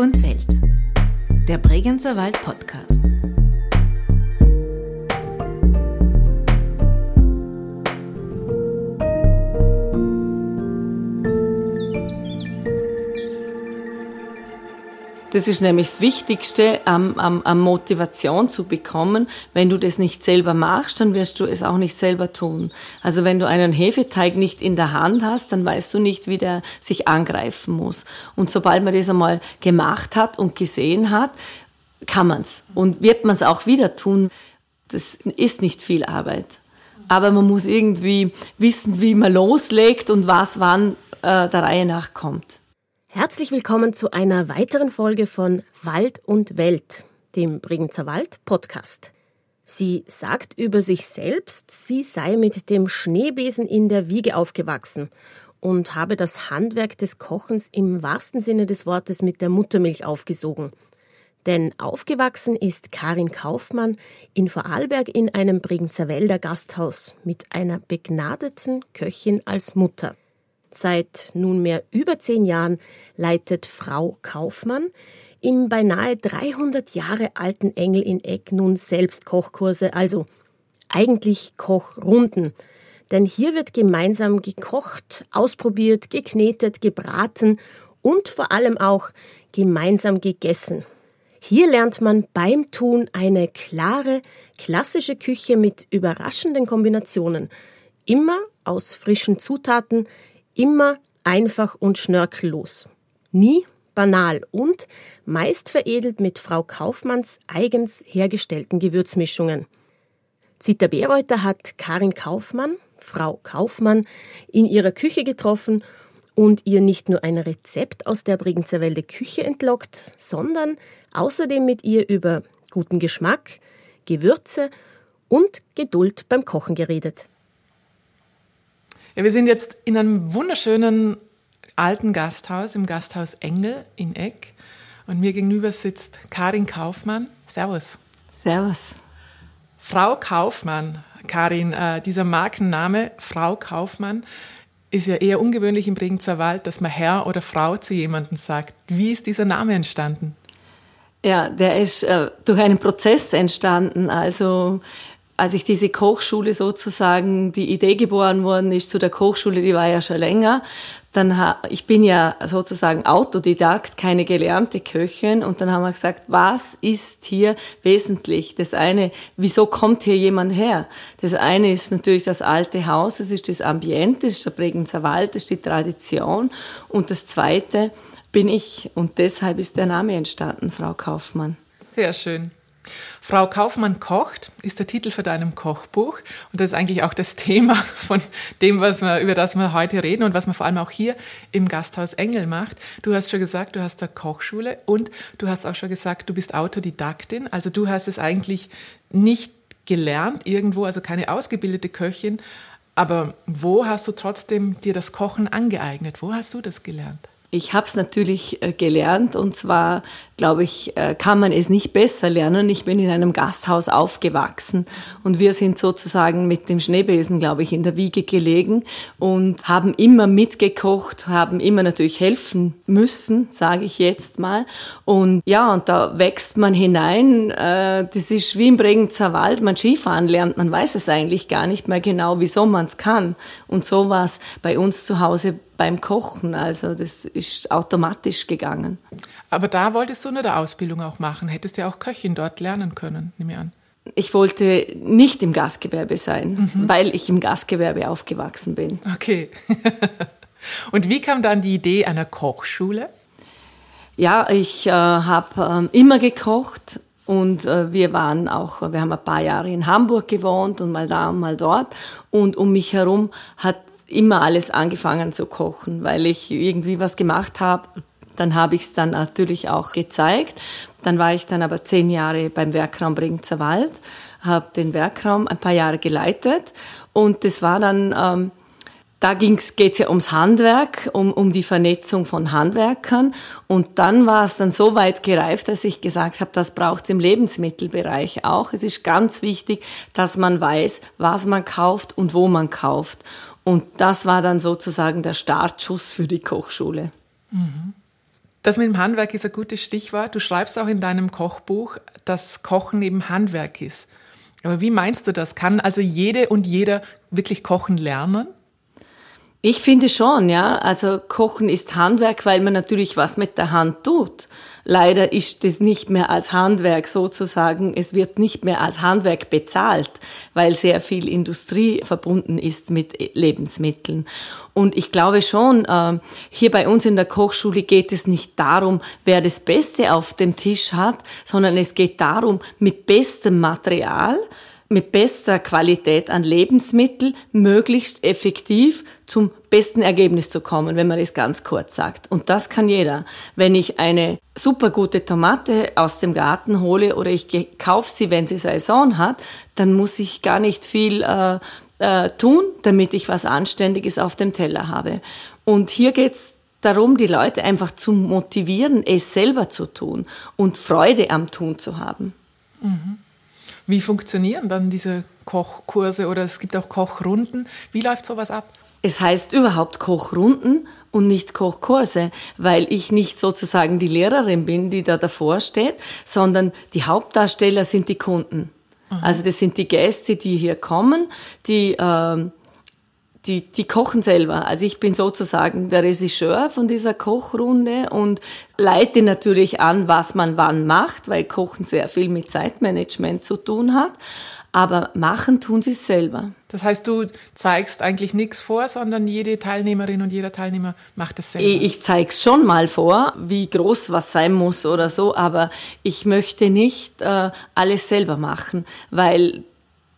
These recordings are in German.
und Welt. Der Bregenzer Wald Podcast. Das ist nämlich das Wichtigste, am, am, am Motivation zu bekommen. Wenn du das nicht selber machst, dann wirst du es auch nicht selber tun. Also wenn du einen Hefeteig nicht in der Hand hast, dann weißt du nicht, wie der sich angreifen muss. Und sobald man das einmal gemacht hat und gesehen hat, kann man's und wird man's auch wieder tun. Das ist nicht viel Arbeit. Aber man muss irgendwie wissen, wie man loslegt und was wann äh, der Reihe nach kommt. Herzlich willkommen zu einer weiteren Folge von Wald und Welt, dem Bregenzer Wald Podcast. Sie sagt über sich selbst, sie sei mit dem Schneebesen in der Wiege aufgewachsen und habe das Handwerk des Kochens im wahrsten Sinne des Wortes mit der Muttermilch aufgesogen. Denn aufgewachsen ist Karin Kaufmann in Vorarlberg in einem Bregenzer Wälder Gasthaus mit einer begnadeten Köchin als Mutter. Seit nunmehr über zehn Jahren leitet Frau Kaufmann im beinahe 300 Jahre alten Engel in Eck nun selbst Kochkurse, also eigentlich Kochrunden. Denn hier wird gemeinsam gekocht, ausprobiert, geknetet, gebraten und vor allem auch gemeinsam gegessen. Hier lernt man beim Tun eine klare, klassische Küche mit überraschenden Kombinationen. Immer aus frischen Zutaten, Immer einfach und schnörkellos. Nie banal und meist veredelt mit Frau Kaufmanns eigens hergestellten Gewürzmischungen. Zita Bereuter hat Karin Kaufmann, Frau Kaufmann, in ihrer Küche getroffen und ihr nicht nur ein Rezept aus der Bregenzerwälde Küche entlockt, sondern außerdem mit ihr über guten Geschmack, Gewürze und Geduld beim Kochen geredet. Ja, wir sind jetzt in einem wunderschönen alten Gasthaus, im Gasthaus Engel in Eck. Und mir gegenüber sitzt Karin Kaufmann. Servus. Servus. Frau Kaufmann, Karin, äh, dieser Markenname Frau Kaufmann ist ja eher ungewöhnlich im Bregenzer Wald, dass man Herr oder Frau zu jemandem sagt. Wie ist dieser Name entstanden? Ja, der ist äh, durch einen Prozess entstanden. Also als ich diese Kochschule sozusagen, die Idee geboren worden ist zu der Kochschule, die war ja schon länger, dann ha, ich bin ja sozusagen Autodidakt, keine gelernte Köchin und dann haben wir gesagt, was ist hier wesentlich? Das eine, wieso kommt hier jemand her? Das eine ist natürlich das alte Haus, das ist das Ambiente, das ist der Bregenzer Wald, das ist die Tradition und das zweite bin ich und deshalb ist der Name entstanden, Frau Kaufmann. Sehr schön. Frau Kaufmann kocht ist der Titel für deinem Kochbuch und das ist eigentlich auch das Thema von dem, was wir, über das wir heute reden und was man vor allem auch hier im Gasthaus Engel macht. Du hast schon gesagt, du hast eine Kochschule und du hast auch schon gesagt, du bist Autodidaktin, also du hast es eigentlich nicht gelernt irgendwo, also keine ausgebildete Köchin, aber wo hast du trotzdem dir das Kochen angeeignet? Wo hast du das gelernt? Ich habe es natürlich äh, gelernt und zwar, glaube ich, äh, kann man es nicht besser lernen. Ich bin in einem Gasthaus aufgewachsen und wir sind sozusagen mit dem Schneebesen, glaube ich, in der Wiege gelegen und haben immer mitgekocht, haben immer natürlich helfen müssen, sage ich jetzt mal. Und ja, und da wächst man hinein. Äh, das ist wie im Bregenzer Wald, man Skifahren lernt, man weiß es eigentlich gar nicht mehr genau, wieso man es kann. Und so war es bei uns zu Hause beim Kochen. Also das ist automatisch gegangen. Aber da wolltest du eine Ausbildung auch machen. Hättest ja auch Köchin dort lernen können, nehme ich an. Ich wollte nicht im Gastgewerbe sein, mhm. weil ich im Gastgewerbe aufgewachsen bin. Okay. Und wie kam dann die Idee einer Kochschule? Ja, ich äh, habe äh, immer gekocht und äh, wir waren auch, wir haben ein paar Jahre in Hamburg gewohnt und mal da und mal dort. Und um mich herum hat immer alles angefangen zu kochen, weil ich irgendwie was gemacht habe. Dann habe ich es dann natürlich auch gezeigt. Dann war ich dann aber zehn Jahre beim Werkraum Bregenzer Wald, habe den Werkraum ein paar Jahre geleitet und das war dann, ähm, da geht es ja ums Handwerk, um, um die Vernetzung von Handwerkern und dann war es dann so weit gereift, dass ich gesagt habe, das braucht es im Lebensmittelbereich auch. Es ist ganz wichtig, dass man weiß, was man kauft und wo man kauft. Und das war dann sozusagen der Startschuss für die Kochschule. Mhm. Das mit dem Handwerk ist ein gutes Stichwort. Du schreibst auch in deinem Kochbuch, dass Kochen eben Handwerk ist. Aber wie meinst du das? Kann also jede und jeder wirklich kochen lernen? Ich finde schon, ja. Also Kochen ist Handwerk, weil man natürlich was mit der Hand tut. Leider ist es nicht mehr als Handwerk sozusagen. Es wird nicht mehr als Handwerk bezahlt, weil sehr viel Industrie verbunden ist mit Lebensmitteln. Und ich glaube schon, ähm, hier bei uns in der Kochschule geht es nicht darum, wer das Beste auf dem Tisch hat, sondern es geht darum, mit bestem Material, mit bester Qualität an Lebensmittel möglichst effektiv zum besten Ergebnis zu kommen, wenn man es ganz kurz sagt. Und das kann jeder. Wenn ich eine super gute Tomate aus dem Garten hole oder ich kaufe sie, wenn sie Saison hat, dann muss ich gar nicht viel äh, äh, tun, damit ich was Anständiges auf dem Teller habe. Und hier geht's darum, die Leute einfach zu motivieren, es selber zu tun und Freude am Tun zu haben. Mhm. Wie funktionieren dann diese Kochkurse oder es gibt auch Kochrunden? Wie läuft sowas ab? Es heißt überhaupt Kochrunden und nicht Kochkurse, weil ich nicht sozusagen die Lehrerin bin, die da davor steht, sondern die Hauptdarsteller sind die Kunden. Aha. Also das sind die Gäste, die hier kommen, die ähm, die, die kochen selber. Also ich bin sozusagen der Regisseur von dieser Kochrunde und leite natürlich an, was man wann macht, weil Kochen sehr viel mit Zeitmanagement zu tun hat. Aber machen tun sie es selber. Das heißt, du zeigst eigentlich nichts vor, sondern jede Teilnehmerin und jeder Teilnehmer macht es selber. Ich zeig's schon mal vor, wie groß was sein muss oder so, aber ich möchte nicht äh, alles selber machen, weil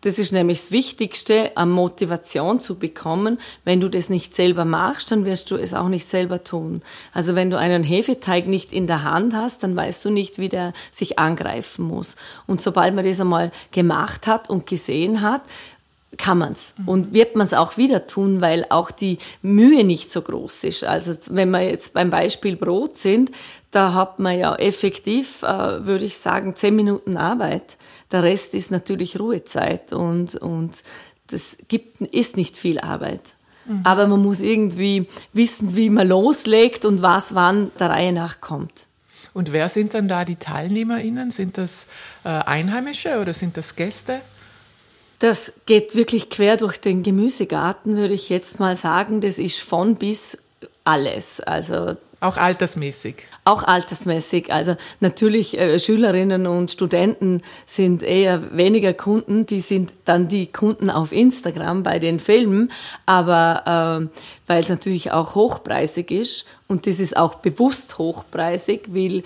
das ist nämlich das Wichtigste, an Motivation zu bekommen. Wenn du das nicht selber machst, dann wirst du es auch nicht selber tun. Also wenn du einen Hefeteig nicht in der Hand hast, dann weißt du nicht, wie der sich angreifen muss. Und sobald man das einmal gemacht hat und gesehen hat, kann man's mhm. und wird man's auch wieder tun, weil auch die Mühe nicht so groß ist. Also wenn wir jetzt beim Beispiel Brot sind, da hat man ja effektiv, äh, würde ich sagen, zehn Minuten Arbeit. Der Rest ist natürlich Ruhezeit und, und das gibt, ist nicht viel Arbeit. Mhm. Aber man muss irgendwie wissen, wie man loslegt und was wann der Reihe nach kommt. Und wer sind dann da die TeilnehmerInnen? Sind das äh, Einheimische oder sind das Gäste? Das geht wirklich quer durch den Gemüsegarten, würde ich jetzt mal sagen. Das ist von bis alles. Also auch altersmäßig. Auch altersmäßig. Also natürlich äh, Schülerinnen und Studenten sind eher weniger Kunden. Die sind dann die Kunden auf Instagram bei den Filmen, aber äh, weil es natürlich auch hochpreisig ist und das ist auch bewusst hochpreisig, weil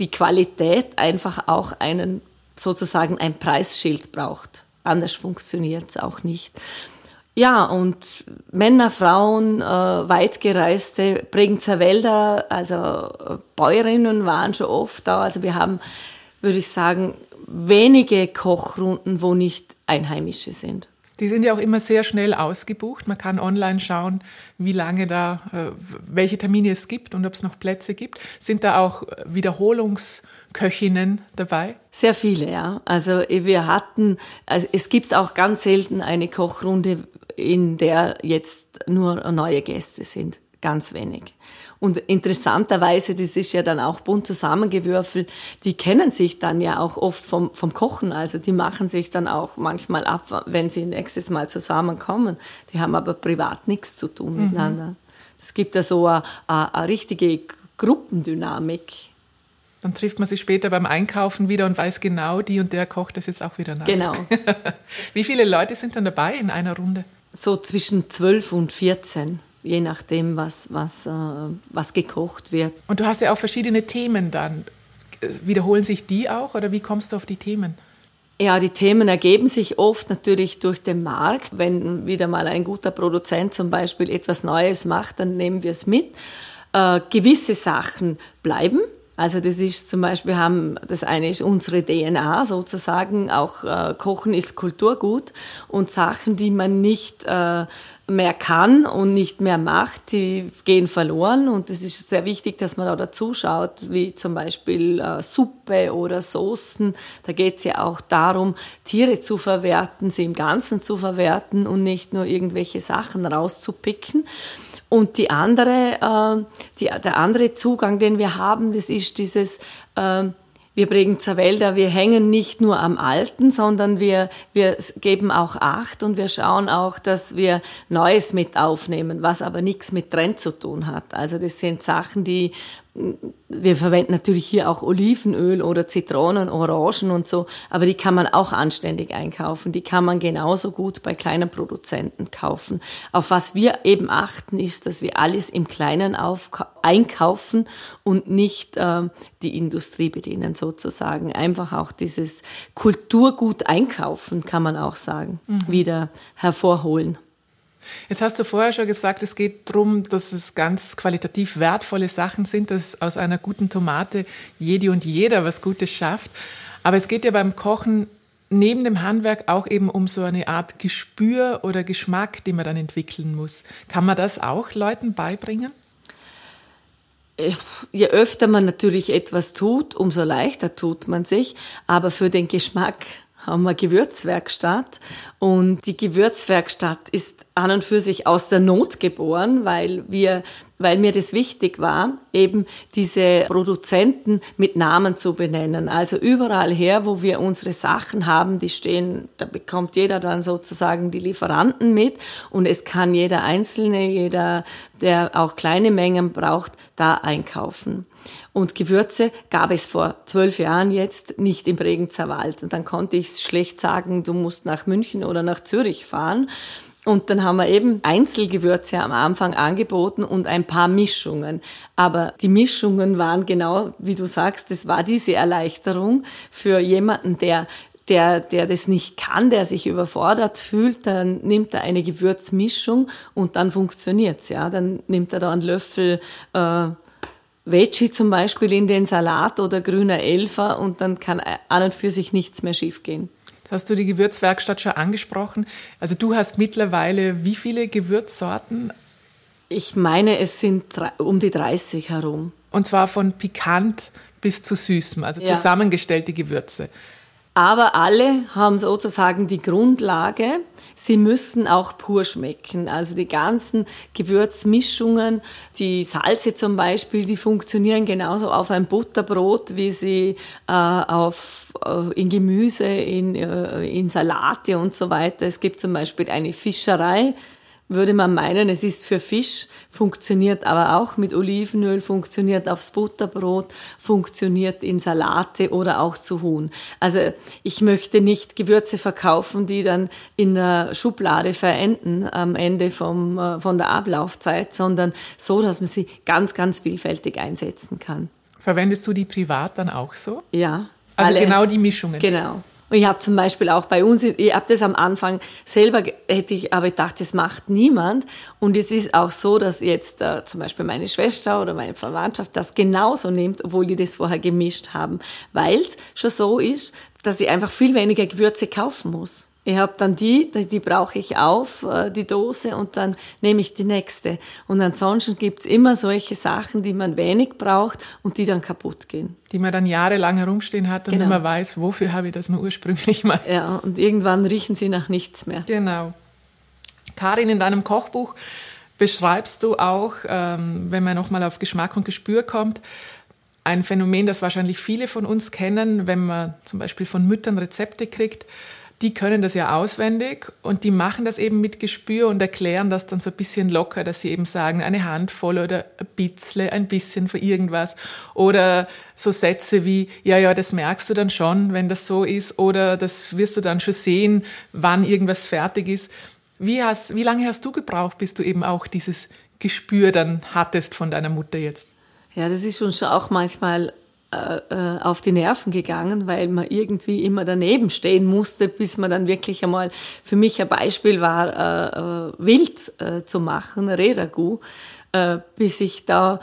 die Qualität einfach auch einen sozusagen ein Preisschild braucht. Anders funktioniert es auch nicht. Ja, und Männer, Frauen, äh, weitgereiste Bregenzer Wälder, also äh, Bäuerinnen waren schon oft da. Also wir haben, würde ich sagen, wenige Kochrunden, wo nicht Einheimische sind. Die sind ja auch immer sehr schnell ausgebucht. Man kann online schauen, wie lange da, äh, welche Termine es gibt und ob es noch Plätze gibt. Sind da auch Wiederholungsköchinnen dabei? Sehr viele, ja. Also wir hatten, also es gibt auch ganz selten eine Kochrunde, in der jetzt nur neue Gäste sind. Ganz wenig. Und interessanterweise, das ist ja dann auch bunt zusammengewürfelt, die kennen sich dann ja auch oft vom, vom Kochen. Also die machen sich dann auch manchmal ab, wenn sie nächstes Mal zusammenkommen. Die haben aber privat nichts zu tun mhm. miteinander. Es gibt ja so eine, eine, eine richtige Gruppendynamik. Dann trifft man sich später beim Einkaufen wieder und weiß genau, die und der kocht das jetzt auch wieder nach. Genau. Wie viele Leute sind dann dabei in einer Runde? So zwischen 12 und 14 je nachdem, was, was, äh, was gekocht wird. Und du hast ja auch verschiedene Themen dann. Wiederholen sich die auch oder wie kommst du auf die Themen? Ja, die Themen ergeben sich oft natürlich durch den Markt. Wenn wieder mal ein guter Produzent zum Beispiel etwas Neues macht, dann nehmen wir es mit. Äh, gewisse Sachen bleiben. Also das ist zum Beispiel, haben, das eine ist unsere DNA sozusagen, auch äh, Kochen ist Kulturgut und Sachen, die man nicht äh, mehr kann und nicht mehr macht, die gehen verloren. Und es ist sehr wichtig, dass man da dazu schaut, wie zum Beispiel äh, Suppe oder Soßen. Da geht es ja auch darum, Tiere zu verwerten, sie im Ganzen zu verwerten und nicht nur irgendwelche Sachen rauszupicken. Und die andere, äh, die, der andere Zugang, den wir haben, das ist dieses, äh, wir Bregenzer Wälder, wir hängen nicht nur am Alten, sondern wir, wir geben auch Acht und wir schauen auch, dass wir Neues mit aufnehmen, was aber nichts mit Trend zu tun hat. Also das sind Sachen, die wir verwenden natürlich hier auch Olivenöl oder Zitronen, Orangen und so, aber die kann man auch anständig einkaufen. Die kann man genauso gut bei kleinen Produzenten kaufen. Auf was wir eben achten, ist, dass wir alles im Kleinen einkaufen und nicht äh, die Industrie bedienen sozusagen. Einfach auch dieses Kulturgut einkaufen, kann man auch sagen, mhm. wieder hervorholen. Jetzt hast du vorher schon gesagt, es geht darum, dass es ganz qualitativ wertvolle Sachen sind, dass aus einer guten Tomate jede und jeder was Gutes schafft. Aber es geht ja beim Kochen neben dem Handwerk auch eben um so eine Art Gespür oder Geschmack, den man dann entwickeln muss. Kann man das auch Leuten beibringen? Äh, je öfter man natürlich etwas tut, umso leichter tut man sich. Aber für den Geschmack haben wir Gewürzwerkstatt. Und die Gewürzwerkstatt ist an und für sich aus der Not geboren, weil wir, weil mir das wichtig war, eben diese Produzenten mit Namen zu benennen. Also überall her, wo wir unsere Sachen haben, die stehen, da bekommt jeder dann sozusagen die Lieferanten mit und es kann jeder Einzelne, jeder, der auch kleine Mengen braucht, da einkaufen. Und Gewürze gab es vor zwölf Jahren jetzt nicht im Bregenzer Wald. Und dann konnte ich schlecht sagen, du musst nach München oder nach Zürich fahren. Und dann haben wir eben Einzelgewürze am Anfang angeboten und ein paar Mischungen. Aber die Mischungen waren genau, wie du sagst, das war diese Erleichterung für jemanden, der der, der das nicht kann, der sich überfordert fühlt, dann nimmt er eine Gewürzmischung und dann funktioniert's, ja. Dann nimmt er da einen Löffel äh, Veggie zum Beispiel in den Salat oder grüner Elfer und dann kann an und für sich nichts mehr schiefgehen. Jetzt hast du die Gewürzwerkstatt schon angesprochen. Also du hast mittlerweile wie viele Gewürzsorten? Ich meine, es sind um die 30 herum. Und zwar von pikant bis zu süßem, also ja. zusammengestellte Gewürze. Aber alle haben sozusagen die Grundlage. Sie müssen auch pur schmecken. Also die ganzen Gewürzmischungen, die Salze zum Beispiel, die funktionieren genauso auf ein Butterbrot, wie sie äh, auf, äh, in Gemüse, in, äh, in Salate und so weiter. Es gibt zum Beispiel eine Fischerei, würde man meinen, es ist für Fisch, funktioniert aber auch mit Olivenöl, funktioniert aufs Butterbrot, funktioniert in Salate oder auch zu Huhn. Also ich möchte nicht Gewürze verkaufen, die dann in der Schublade verenden am Ende vom, äh, von der Ablaufzeit, sondern so, dass man sie ganz, ganz vielfältig einsetzen kann. Verwendest du die privat dann auch so? Ja. Also alle, genau die Mischungen. Genau. Und ich habe zum Beispiel auch bei uns, ich habe das am Anfang selber, hätte ich aber gedacht, das macht niemand. Und es ist auch so, dass jetzt äh, zum Beispiel meine Schwester oder meine Verwandtschaft das genauso nimmt, obwohl die das vorher gemischt haben, weil es schon so ist, dass ich einfach viel weniger Gewürze kaufen muss. Ich habe dann die, die brauche ich auf, äh, die Dose, und dann nehme ich die nächste. Und ansonsten gibt's immer solche Sachen, die man wenig braucht und die dann kaputt gehen. Die man dann jahrelang herumstehen hat und genau. immer weiß, wofür habe ich das nur ursprünglich mal. Ja, und irgendwann riechen sie nach nichts mehr. Genau. Karin, in deinem Kochbuch beschreibst du auch, ähm, wenn man nochmal auf Geschmack und Gespür kommt, ein Phänomen, das wahrscheinlich viele von uns kennen, wenn man zum Beispiel von Müttern Rezepte kriegt, die können das ja auswendig und die machen das eben mit Gespür und erklären das dann so ein bisschen locker, dass sie eben sagen, eine Handvoll oder ein bisschen, ein bisschen für irgendwas. Oder so Sätze wie, ja, ja, das merkst du dann schon, wenn das so ist. Oder das wirst du dann schon sehen, wann irgendwas fertig ist. Wie, hast, wie lange hast du gebraucht, bis du eben auch dieses Gespür dann hattest von deiner Mutter jetzt? Ja, das ist schon auch manchmal äh, äh, auf die Nerven gegangen, weil man irgendwie immer daneben stehen musste, bis man dann wirklich einmal, für mich ein Beispiel war, äh, äh, wild äh, zu machen, Redagu, bis ich da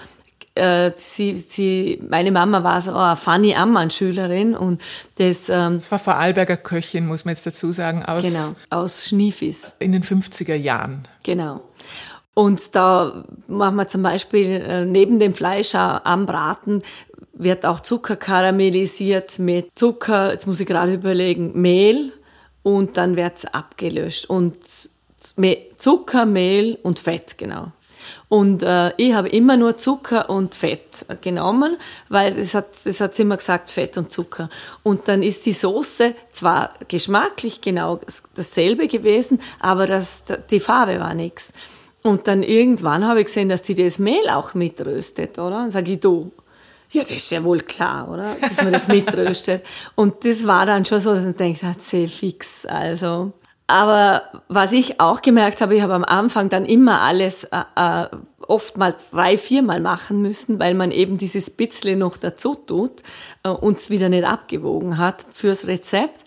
sie, sie, meine Mama war so eine Fanny Ammann-Schülerin und das, ähm, das war Vorarlberger Köchin, muss man jetzt dazu sagen, aus, genau, aus Schniefis. In den 50er Jahren. Genau. Und da machen wir zum Beispiel neben dem Fleisch am Braten wird auch Zucker karamellisiert mit Zucker, jetzt muss ich gerade überlegen, Mehl und dann wird's abgelöscht. Und Zucker, Mehl und Fett, genau. Und äh, ich habe immer nur Zucker und Fett genommen, weil es hat, es hat immer gesagt Fett und Zucker. Und dann ist die Soße zwar geschmacklich genau dasselbe gewesen, aber das, die Farbe war nix. Und dann irgendwann habe ich gesehen, dass die das Mehl auch mitröstet, oder? Und sage ich, du, ja, das ist ja wohl klar, oder? Dass man das mitröstet. Und das war dann schon so, dass man denkt, hat sie fix. Also, aber was ich auch gemerkt habe, ich habe am Anfang dann immer alles äh, äh oft mal drei, viermal machen müssen, weil man eben dieses Bitzle noch dazu tut, äh, uns wieder nicht abgewogen hat fürs Rezept.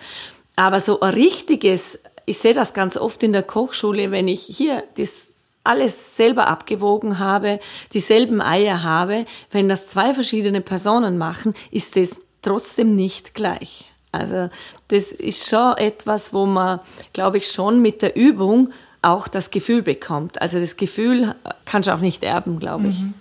Aber so ein richtiges, ich sehe das ganz oft in der Kochschule, wenn ich hier das alles selber abgewogen habe, dieselben Eier habe, wenn das zwei verschiedene Personen machen, ist das trotzdem nicht gleich. Also das ist schon etwas, wo man, glaube ich, schon mit der Übung auch das Gefühl bekommt. Also das Gefühl kannst du auch nicht erben, glaube ich. Mhm.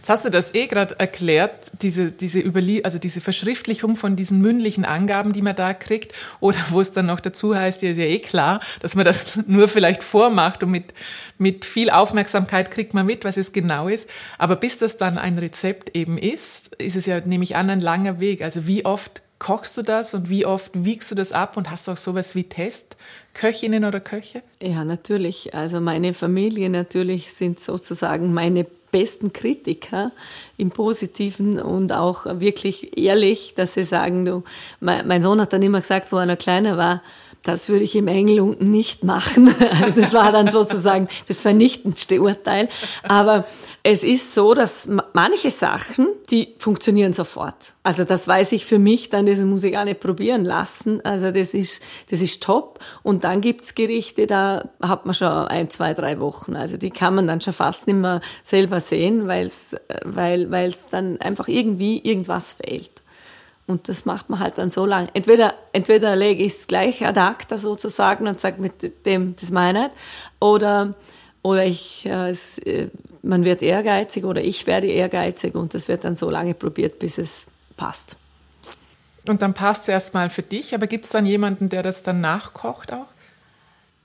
Jetzt hast du das eh gerade erklärt, diese, diese Überlie also diese Verschriftlichung von diesen mündlichen Angaben, die man da kriegt, oder wo es dann noch dazu heißt, ja, ist ja eh klar, dass man das nur vielleicht vormacht und mit, mit viel Aufmerksamkeit kriegt man mit, was es genau ist. Aber bis das dann ein Rezept eben ist, ist es ja, nehme ich an, ein langer Weg. Also wie oft kochst du das und wie oft wiegst du das ab und hast du auch sowas wie Testköchinnen oder Köche? Ja, natürlich. Also meine Familie natürlich sind sozusagen meine besten Kritiker im Positiven und auch wirklich ehrlich, dass sie sagen, du, mein Sohn hat dann immer gesagt, wo er noch kleiner war, das würde ich im Engel unten nicht machen. Also das war dann sozusagen das vernichtendste Urteil. Aber es ist so, dass manche Sachen, die funktionieren sofort. Also das weiß ich für mich, dann das muss ich gar nicht probieren lassen. Also das ist, das ist top. Und dann gibt's Gerichte, da hat man schon ein, zwei, drei Wochen. Also die kann man dann schon fast nicht mehr selber sehen, weil's, weil es dann einfach irgendwie irgendwas fehlt. Und das macht man halt dann so lange. Entweder, entweder lege ich es gleich ad acta sozusagen und sage mit dem, das meine oder, oder ich, äh, es, äh, man wird ehrgeizig oder ich werde ehrgeizig und das wird dann so lange probiert, bis es passt. Und dann passt es erstmal für dich, aber gibt es dann jemanden, der das dann nachkocht auch?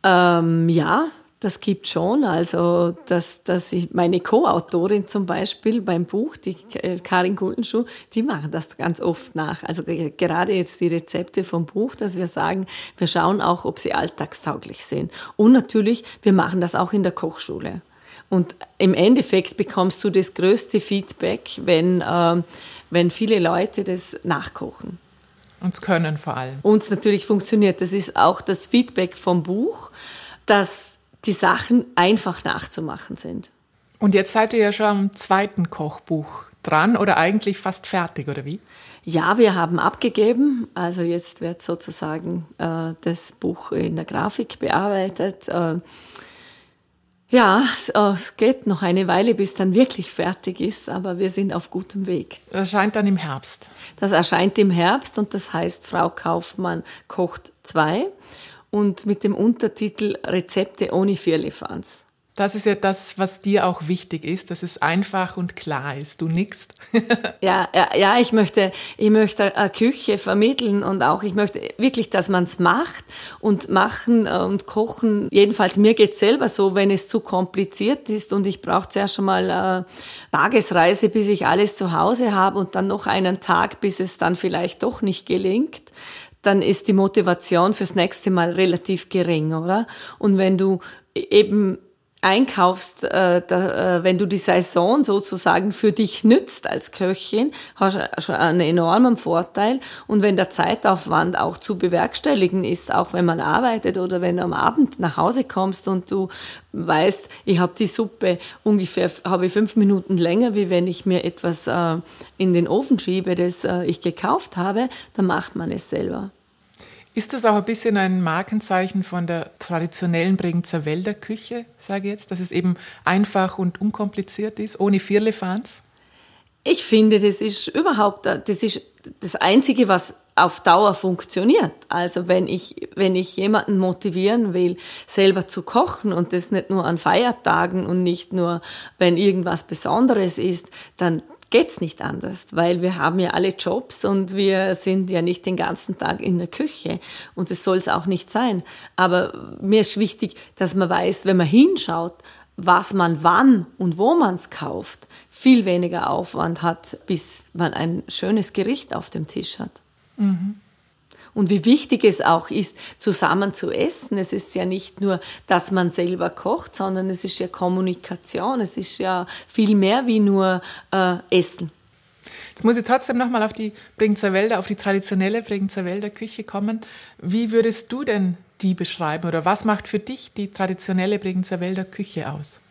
Ähm, ja, das gibt schon. Also, dass, dass ich meine Co-Autorin zum Beispiel beim Buch, die äh, Karin Guldenschuh, die machen das ganz oft nach. Also gerade jetzt die Rezepte vom Buch, dass wir sagen, wir schauen auch, ob sie alltagstauglich sind. Und natürlich, wir machen das auch in der Kochschule. Und im Endeffekt bekommst du das größte Feedback, wenn, äh, wenn viele Leute das nachkochen. Uns können vor allem. Uns natürlich funktioniert. Das ist auch das Feedback vom Buch, dass die Sachen einfach nachzumachen sind. Und jetzt seid ihr ja schon am zweiten Kochbuch dran oder eigentlich fast fertig, oder wie? Ja, wir haben abgegeben. Also jetzt wird sozusagen äh, das Buch in der Grafik bearbeitet. Äh, ja, es, äh, es geht noch eine Weile, bis dann wirklich fertig ist, aber wir sind auf gutem Weg. Das erscheint dann im Herbst. Das erscheint im Herbst und das heißt Frau Kaufmann kocht zwei und mit dem Untertitel Rezepte ohne Firlefanz. Das ist ja das, was dir auch wichtig ist, dass es einfach und klar ist. Du nickst. ja, ja, ja, ich möchte, ich möchte eine Küche vermitteln und auch ich möchte wirklich, dass man es macht und machen äh, und kochen. Jedenfalls mir geht's selber so, wenn es zu kompliziert ist und ich brauche zuerst schon mal eine Tagesreise, bis ich alles zu Hause habe und dann noch einen Tag, bis es dann vielleicht doch nicht gelingt dann ist die Motivation fürs nächste Mal relativ gering, oder? Und wenn du eben einkaufst, äh, da, äh, wenn du die Saison sozusagen für dich nützt als Köchin, hast du schon einen enormen Vorteil. Und wenn der Zeitaufwand auch zu bewerkstelligen ist, auch wenn man arbeitet oder wenn du am Abend nach Hause kommst und du weißt, ich habe die Suppe ungefähr, habe ich fünf Minuten länger, wie wenn ich mir etwas äh, in den Ofen schiebe, das äh, ich gekauft habe, dann macht man es selber. Ist das auch ein bisschen ein Markenzeichen von der traditionellen Bregenzer Wälder Küche, sage ich jetzt, dass es eben einfach und unkompliziert ist, ohne Firlefanz? Ich finde, das ist überhaupt, das ist das Einzige, was auf Dauer funktioniert. Also wenn ich, wenn ich jemanden motivieren will, selber zu kochen und das nicht nur an Feiertagen und nicht nur, wenn irgendwas Besonderes ist, dann geht's nicht anders, weil wir haben ja alle Jobs und wir sind ja nicht den ganzen Tag in der Küche und das soll es auch nicht sein. Aber mir ist wichtig, dass man weiß, wenn man hinschaut, was man wann und wo man es kauft, viel weniger Aufwand hat, bis man ein schönes Gericht auf dem Tisch hat. Mhm. Und wie wichtig es auch ist, zusammen zu essen. Es ist ja nicht nur, dass man selber kocht, sondern es ist ja Kommunikation. Es ist ja viel mehr wie nur äh, Essen. Jetzt muss ich trotzdem nochmal auf die Bregenzer Wälder, auf die traditionelle Bregenzer Wälder Küche kommen. Wie würdest du denn die beschreiben oder was macht für dich die traditionelle Bregenzer Wälder Küche aus?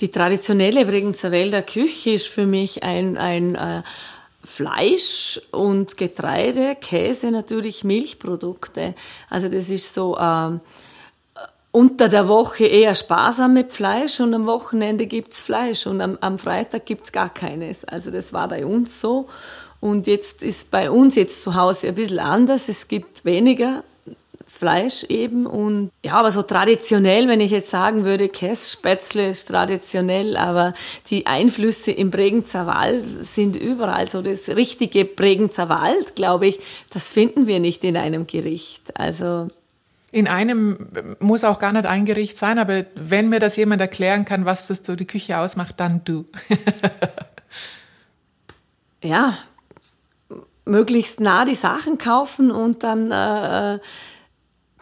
Die traditionelle Bregenzer Wälder Küche ist für mich ein, ein äh, Fleisch und Getreide, Käse natürlich, Milchprodukte. Also das ist so ähm, unter der Woche eher sparsam mit Fleisch und am Wochenende gibt's Fleisch und am, am Freitag gibt's gar keines. Also das war bei uns so. Und jetzt ist bei uns jetzt zu Hause ein bisschen anders. Es gibt weniger Fleisch eben und ja, aber so traditionell, wenn ich jetzt sagen würde, Kässpätzle ist traditionell, aber die Einflüsse im Bregenzer Wald sind überall. So das richtige Bregenzer Wald, glaube ich, das finden wir nicht in einem Gericht. Also in einem muss auch gar nicht ein Gericht sein, aber wenn mir das jemand erklären kann, was das so die Küche ausmacht, dann du. ja, möglichst nah die Sachen kaufen und dann äh,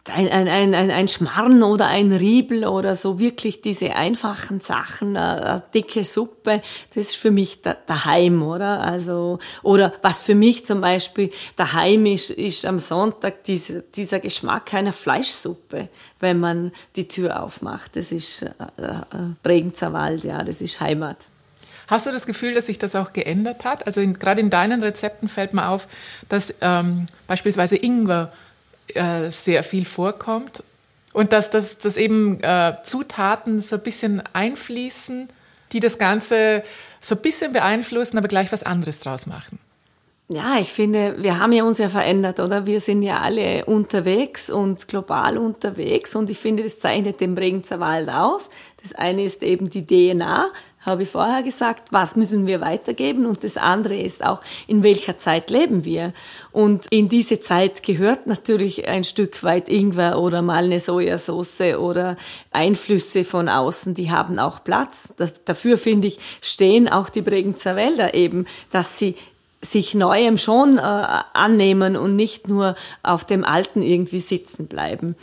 ein, ein, ein, ein, ein Schmarrn oder ein Riebel oder so wirklich diese einfachen Sachen, eine, eine dicke Suppe, das ist für mich da, daheim, oder? Also, oder was für mich zum Beispiel daheim ist, ist am Sonntag diese, dieser Geschmack einer Fleischsuppe, wenn man die Tür aufmacht. Das ist äh, äh, Bregenzer Wald, ja, das ist Heimat. Hast du das Gefühl, dass sich das auch geändert hat? Also gerade in deinen Rezepten fällt mir auf, dass ähm, beispielsweise Ingwer äh, sehr viel vorkommt und dass, dass, dass eben äh, Zutaten so ein bisschen einfließen, die das Ganze so ein bisschen beeinflussen, aber gleich was anderes draus machen. Ja, ich finde, wir haben ja uns ja verändert, oder? Wir sind ja alle unterwegs und global unterwegs und ich finde, das zeichnet den Bregenzer Wald aus. Das eine ist eben die DNA, habe ich vorher gesagt, was müssen wir weitergeben und das andere ist auch, in welcher Zeit leben wir. Und in diese Zeit gehört natürlich ein Stück weit Ingwer oder mal eine Sojasauce oder Einflüsse von außen, die haben auch Platz. Das, dafür finde ich, stehen auch die Bregenzer Wälder eben, dass sie sich Neuem schon äh, annehmen und nicht nur auf dem Alten irgendwie sitzen bleiben.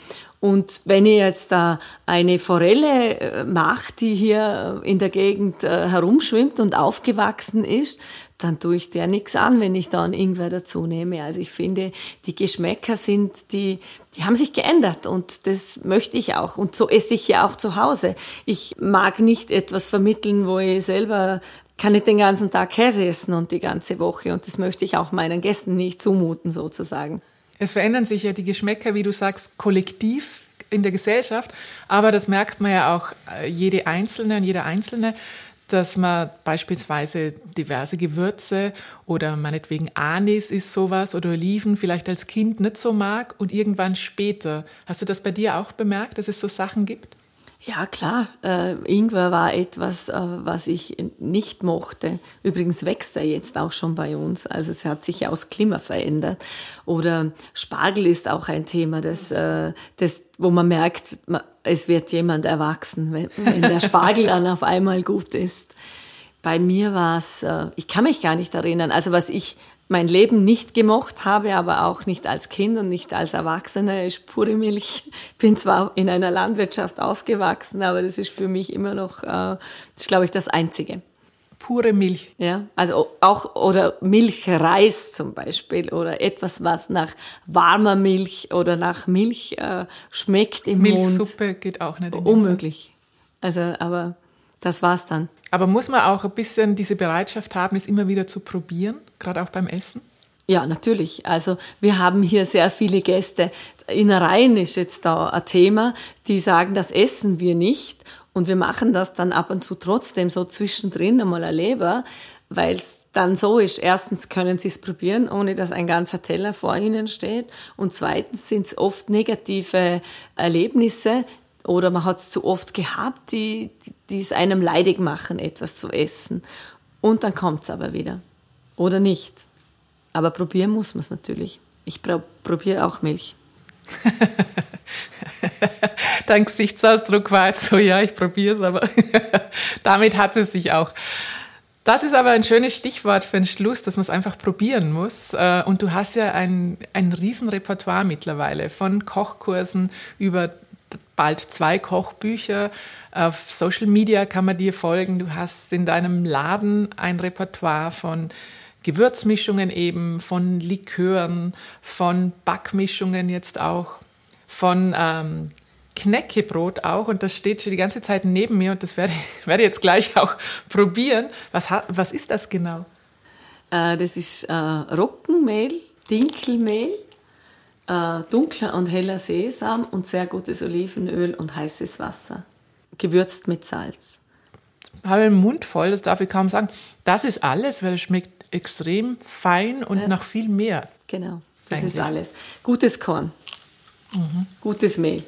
Und wenn ihr jetzt da eine Forelle äh, macht, die hier in der Gegend äh, herumschwimmt und aufgewachsen ist, dann tue ich der nichts an, wenn ich da einen Ingwer dazu nehme. Also ich finde, die Geschmäcker sind, die, die haben sich geändert und das möchte ich auch. Und so esse ich ja auch zu Hause. Ich mag nicht etwas vermitteln, wo ich selber kann ich den ganzen Tag Käse essen und die ganze Woche. Und das möchte ich auch meinen Gästen nicht zumuten, sozusagen. Es verändern sich ja die Geschmäcker, wie du sagst, kollektiv in der Gesellschaft. Aber das merkt man ja auch äh, jede Einzelne und jeder Einzelne, dass man beispielsweise diverse Gewürze oder meinetwegen Anis ist sowas oder Oliven vielleicht als Kind nicht so mag und irgendwann später. Hast du das bei dir auch bemerkt, dass es so Sachen gibt? Ja, klar. Äh, Ingwer war etwas, äh, was ich nicht mochte. Übrigens wächst er jetzt auch schon bei uns. Also es hat sich ja aus Klima verändert. Oder Spargel ist auch ein Thema, das, äh, das, wo man merkt, es wird jemand erwachsen, wenn, wenn der Spargel dann auf einmal gut ist. Bei mir war es, äh, ich kann mich gar nicht erinnern. Also was ich mein Leben nicht gemocht habe, aber auch nicht als Kind und nicht als Erwachsener, ist pure Milch. Bin zwar in einer Landwirtschaft aufgewachsen, aber das ist für mich immer noch, äh, das ist, glaube ich, das Einzige. Pure Milch. Ja, also auch, oder Milchreis zum Beispiel, oder etwas, was nach warmer Milch oder nach Milch äh, schmeckt im Milchsuppe Mund. Milchsuppe geht auch nicht. Unmöglich. Also, aber das war's dann. Aber muss man auch ein bisschen diese Bereitschaft haben, es immer wieder zu probieren, gerade auch beim Essen? Ja, natürlich. Also wir haben hier sehr viele Gäste. Innereien ist jetzt da ein Thema, die sagen, das essen wir nicht. Und wir machen das dann ab und zu trotzdem so zwischendrin einmal ein Leber, weil es dann so ist. Erstens können sie es probieren, ohne dass ein ganzer Teller vor ihnen steht. Und zweitens sind es oft negative Erlebnisse, oder man hat es zu oft gehabt, die, die es einem leidig machen, etwas zu essen. Und dann kommt es aber wieder. Oder nicht. Aber probieren muss man es natürlich. Ich probiere auch Milch. Dein Gesichtsausdruck war jetzt so, ja, ich probiere es, aber damit hat es sich auch. Das ist aber ein schönes Stichwort für den Schluss, dass man es einfach probieren muss. Äh, und du hast ja ein, ein Riesenrepertoire mittlerweile von Kochkursen über bald zwei Kochbücher. Auf Social Media kann man dir folgen. Du hast in deinem Laden ein Repertoire von Gewürzmischungen eben, von Likören, von Backmischungen jetzt auch, von ähm, Knäckebrot auch und das steht schon die ganze Zeit neben mir und das werde ich werde jetzt gleich auch probieren. Was, was ist das genau? Äh, das ist äh, Roggenmehl, Dinkelmehl, äh, dunkler und heller Sesam und sehr gutes Olivenöl und heißes Wasser, gewürzt mit Salz. Ich habe den Mund voll, das darf ich kaum sagen. Das ist alles, weil es schmeckt extrem fein und ja. nach viel mehr. Genau, das eigentlich. ist alles. Gutes Korn, mhm. gutes Mehl.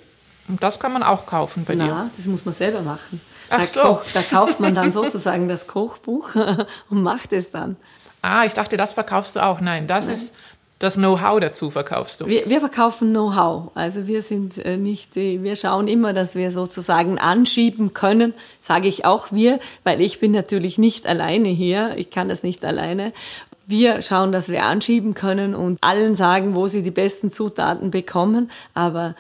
Und das kann man auch kaufen bei Na, dir? das muss man selber machen. Ach da, so. Koch, da kauft man dann sozusagen das Kochbuch und macht es dann. Ah, ich dachte, das verkaufst du auch. Nein, das Nein. ist das Know-how dazu verkaufst du. Wir, wir verkaufen Know-how. Also wir sind äh, nicht, wir schauen immer, dass wir sozusagen anschieben können, sage ich auch wir, weil ich bin natürlich nicht alleine hier. Ich kann das nicht alleine. Wir schauen, dass wir anschieben können und allen sagen, wo sie die besten Zutaten bekommen. Aber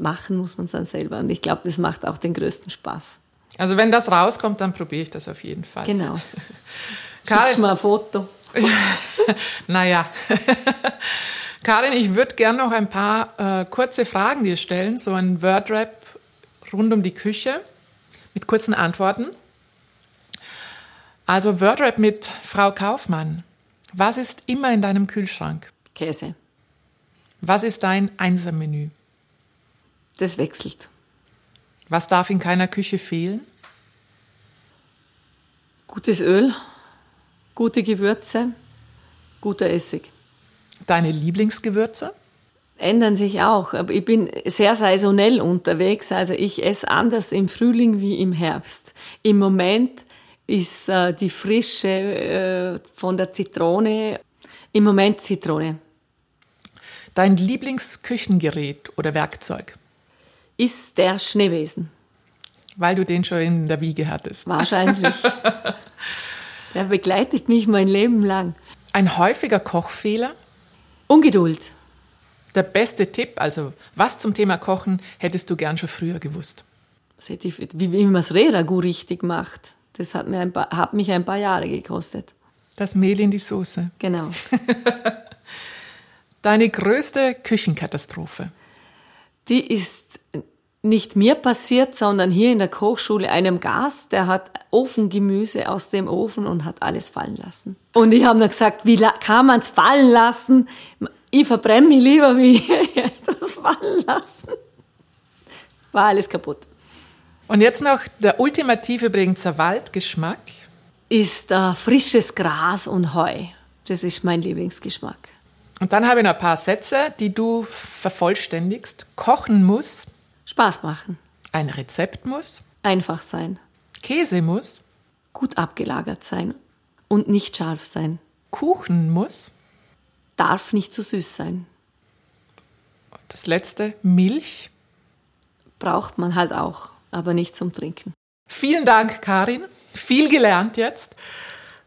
machen muss man es dann selber. Und ich glaube, das macht auch den größten Spaß. Also wenn das rauskommt, dann probiere ich das auf jeden Fall. Genau. Schickst mal ein Foto. naja. Karin, ich würde gerne noch ein paar äh, kurze Fragen dir stellen, so ein Wordrap rund um die Küche mit kurzen Antworten. Also Wordrap mit Frau Kaufmann. Was ist immer in deinem Kühlschrank? Käse. Was ist dein Einsermenü? Das wechselt. Was darf in keiner Küche fehlen? Gutes Öl, gute Gewürze, guter Essig. Deine Lieblingsgewürze? Ändern sich auch. Aber ich bin sehr saisonell unterwegs. Also ich esse anders im Frühling wie im Herbst. Im Moment ist äh, die Frische äh, von der Zitrone, im Moment Zitrone. Dein Lieblingsküchengerät oder Werkzeug? ist der Schneewesen. Weil du den schon in der Wiege hattest. Wahrscheinlich. der begleitet mich mein Leben lang. Ein häufiger Kochfehler? Ungeduld. Der beste Tipp, also was zum Thema Kochen hättest du gern schon früher gewusst? wie, wie man das Rehragout richtig macht. Das hat, mir ein paar, hat mich ein paar Jahre gekostet. Das Mehl in die Soße. Genau. Deine größte Küchenkatastrophe? Die ist nicht mir passiert, sondern hier in der Kochschule einem Gast, der hat Ofengemüse aus dem Ofen und hat alles fallen lassen. Und ich habe dann gesagt, wie kann man es fallen lassen? Ich verbrenne mich lieber, wie etwas fallen lassen. War alles kaputt. Und jetzt noch der ultimative Bregenzer Waldgeschmack. Ist äh, frisches Gras und Heu. Das ist mein Lieblingsgeschmack. Und dann habe ich noch ein paar Sätze, die du vervollständigst. Kochen muss Spaß machen. Ein Rezept muss. Einfach sein. Käse muss. Gut abgelagert sein und nicht scharf sein. Kuchen muss. Darf nicht zu süß sein. Das letzte, Milch. Braucht man halt auch, aber nicht zum Trinken. Vielen Dank, Karin. Viel gelernt jetzt.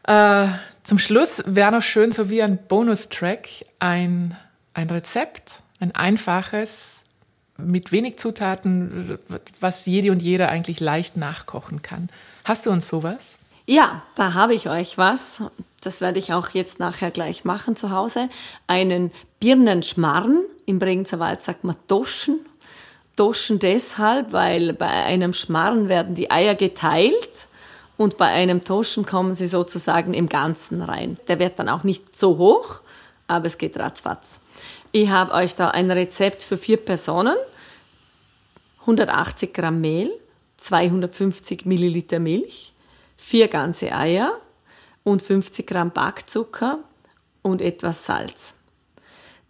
Äh, zum Schluss wäre noch schön, so wie ein Bonustrack, ein, ein Rezept, ein einfaches, mit wenig Zutaten, was jede und jeder eigentlich leicht nachkochen kann. Hast du uns sowas? Ja, da habe ich euch was. Das werde ich auch jetzt nachher gleich machen zu Hause. Einen Birnenschmarrn. Im Bregenzer Wald sagt man Doschen. Doschen deshalb, weil bei einem Schmarrn werden die Eier geteilt und bei einem Toschen kommen sie sozusagen im Ganzen rein. Der wird dann auch nicht so hoch, aber es geht ratzfatz. Ich habe euch da ein Rezept für vier Personen. 180 Gramm Mehl, 250 Milliliter Milch, vier ganze Eier und 50 Gramm Backzucker und etwas Salz.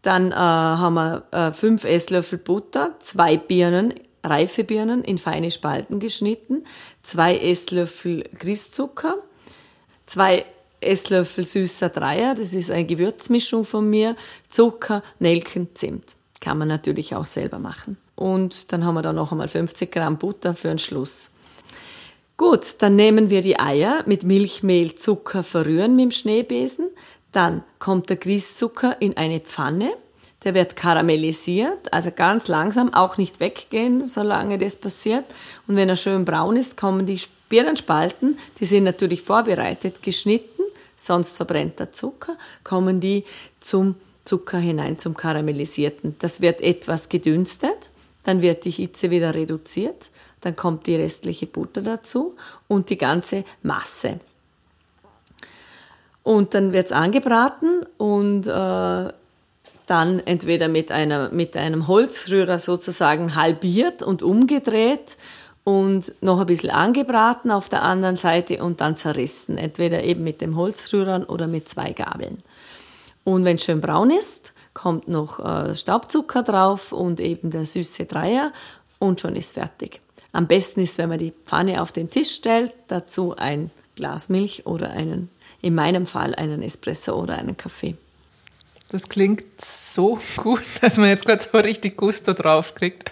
Dann äh, haben wir äh, fünf Esslöffel Butter, zwei Birnen, reife Birnen in feine Spalten geschnitten, zwei Esslöffel Grießzucker, zwei Esslöffel süßer Dreier, das ist eine Gewürzmischung von mir, Zucker, Nelken, Zimt. Kann man natürlich auch selber machen. Und dann haben wir da noch einmal 50 Gramm Butter für den Schluss. Gut, dann nehmen wir die Eier mit Milch, Zucker verrühren mit dem Schneebesen. Dann kommt der Grießzucker in eine Pfanne. Der wird karamellisiert, also ganz langsam, auch nicht weggehen, solange das passiert. Und wenn er schön braun ist, kommen die Birnenspalten, die sind natürlich vorbereitet, geschnitten, sonst verbrennt der Zucker, kommen die zum Zucker hinein, zum karamellisierten. Das wird etwas gedünstet, dann wird die Hitze wieder reduziert, dann kommt die restliche Butter dazu und die ganze Masse. Und dann wird's angebraten und äh, dann entweder mit, einer, mit einem Holzrührer sozusagen halbiert und umgedreht und noch ein bisschen angebraten auf der anderen Seite und dann zerrissen. Entweder eben mit dem Holzrührern oder mit zwei Gabeln. Und wenn es schön braun ist, kommt noch äh, Staubzucker drauf und eben der süße Dreier und schon ist fertig. Am besten ist, wenn man die Pfanne auf den Tisch stellt, dazu ein Glas Milch oder einen, in meinem Fall einen Espresso oder einen Kaffee. Das klingt so gut, dass man jetzt gerade so richtig Gusto drauf kriegt.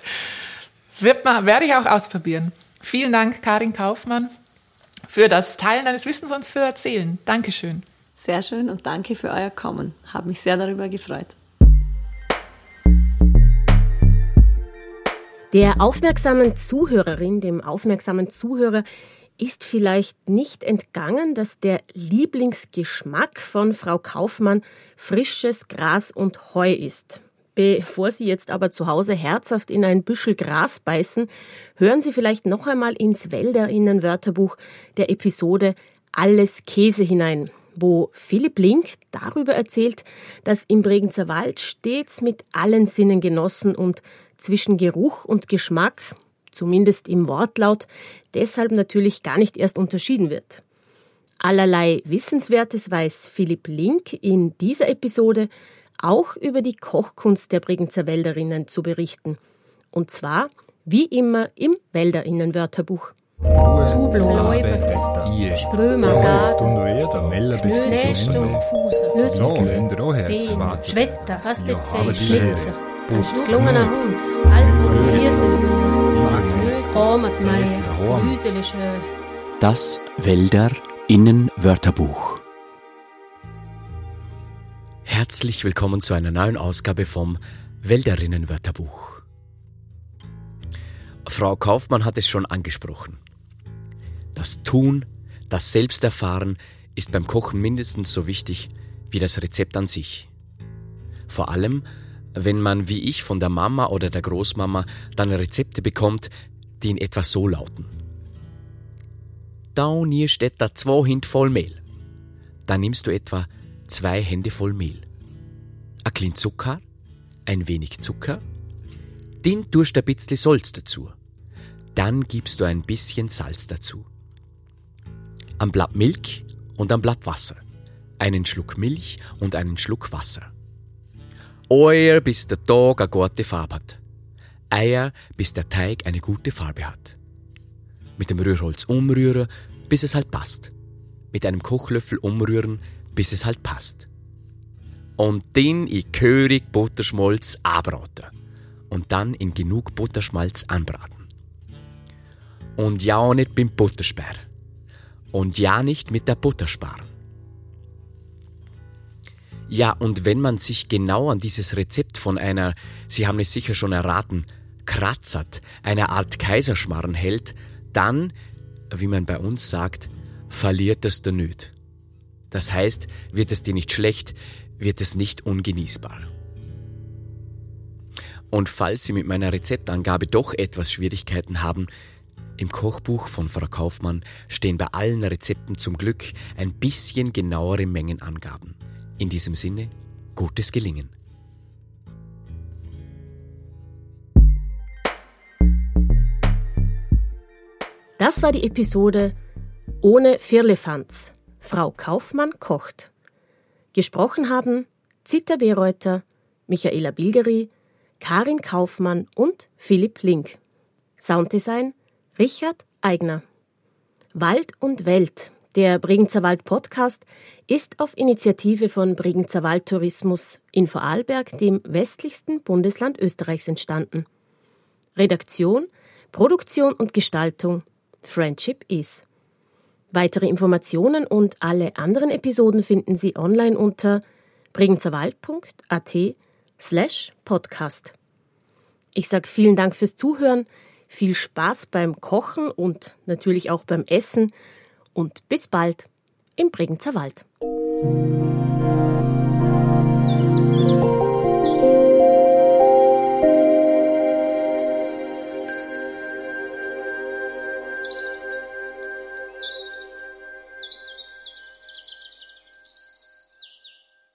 Wird man, werde ich auch ausprobieren. Vielen Dank, Karin Kaufmann, für das Teilen deines Wissens und für Erzählen. Dankeschön. Sehr schön und danke für euer Kommen. Habe mich sehr darüber gefreut. Der aufmerksamen Zuhörerin, dem aufmerksamen Zuhörer ist vielleicht nicht entgangen, dass der Lieblingsgeschmack von Frau Kaufmann frisches Gras und Heu ist. Bevor Sie jetzt aber zu Hause herzhaft in ein Büschel Gras beißen, hören Sie vielleicht noch einmal ins Wälderinnen-Wörterbuch der Episode Alles Käse hinein, wo Philipp Link darüber erzählt, dass im Bregenzer Wald stets mit allen Sinnen genossen und zwischen Geruch und Geschmack, zumindest im Wortlaut, deshalb natürlich gar nicht erst unterschieden wird. Allerlei Wissenswertes weiß Philipp Link in dieser Episode auch über die Kochkunst der Bregenzer Wälderinnen zu berichten. Und zwar, wie immer, im Wälderinnen-Wörterbuch. Sublo, Leubert, Sprömer, Garten, Knästum, Lützel, Feen, Schwetter, Hastezell, Schlitzer, Schlungener Hund. Das Wälderinnen-Wörterbuch Herzlich willkommen zu einer neuen Ausgabe vom Wälderinnen-Wörterbuch. Frau Kaufmann hat es schon angesprochen. Das Tun, das Selbsterfahren ist beim Kochen mindestens so wichtig wie das Rezept an sich. Vor allem, wenn man wie ich von der Mama oder der Großmama dann Rezepte bekommt, die in etwa so lauten. Da hier steht da zwei Hint voll Mehl. Dann nimmst du etwa zwei Hände voll Mehl. Ein klein Zucker, ein wenig Zucker, den tust du ein bisschen Salz dazu. Dann gibst du ein bisschen Salz dazu. Ein Blatt Milch und ein Blatt Wasser. Einen Schluck Milch und einen Schluck Wasser. Eier, bis der Tag eine gute Farbe hat. Eier, bis der Teig eine gute Farbe hat. Mit dem Rührholz umrühren, bis es halt passt. Mit einem Kochlöffel umrühren, bis es halt passt. Und den in gehörig Butterschmalz anbraten. Und dann in genug Butterschmalz anbraten. Und ja nicht beim Buttersperr. Und ja nicht mit der Butter sparen. Ja, und wenn man sich genau an dieses Rezept von einer, Sie haben es sicher schon erraten, Kratzert, einer Art Kaiserschmarren hält, dann, wie man bei uns sagt, verliert es der Nöt. Das heißt, wird es dir nicht schlecht, wird es nicht ungenießbar. Und falls Sie mit meiner Rezeptangabe doch etwas Schwierigkeiten haben, im Kochbuch von Frau Kaufmann stehen bei allen Rezepten zum Glück ein bisschen genauere Mengenangaben. In diesem Sinne, gutes Gelingen. Das war die Episode Ohne Firlefanz. Frau Kaufmann kocht. Gesprochen haben Zita Bereuter, Michaela Bilgeri, Karin Kaufmann und Philipp Link. Sounddesign Richard Eigner. Wald und Welt, Der Bregenzer Wald Podcast ist auf Initiative von Bregenzer Wald Tourismus in Vorarlberg, dem westlichsten Bundesland Österreichs, entstanden. Redaktion, Produktion und Gestaltung Friendship is. Weitere Informationen und alle anderen Episoden finden Sie online unter bregenzerwald.at slash podcast. Ich sage vielen Dank fürs Zuhören, viel Spaß beim Kochen und natürlich auch beim Essen und bis bald im Bregenzer Wald.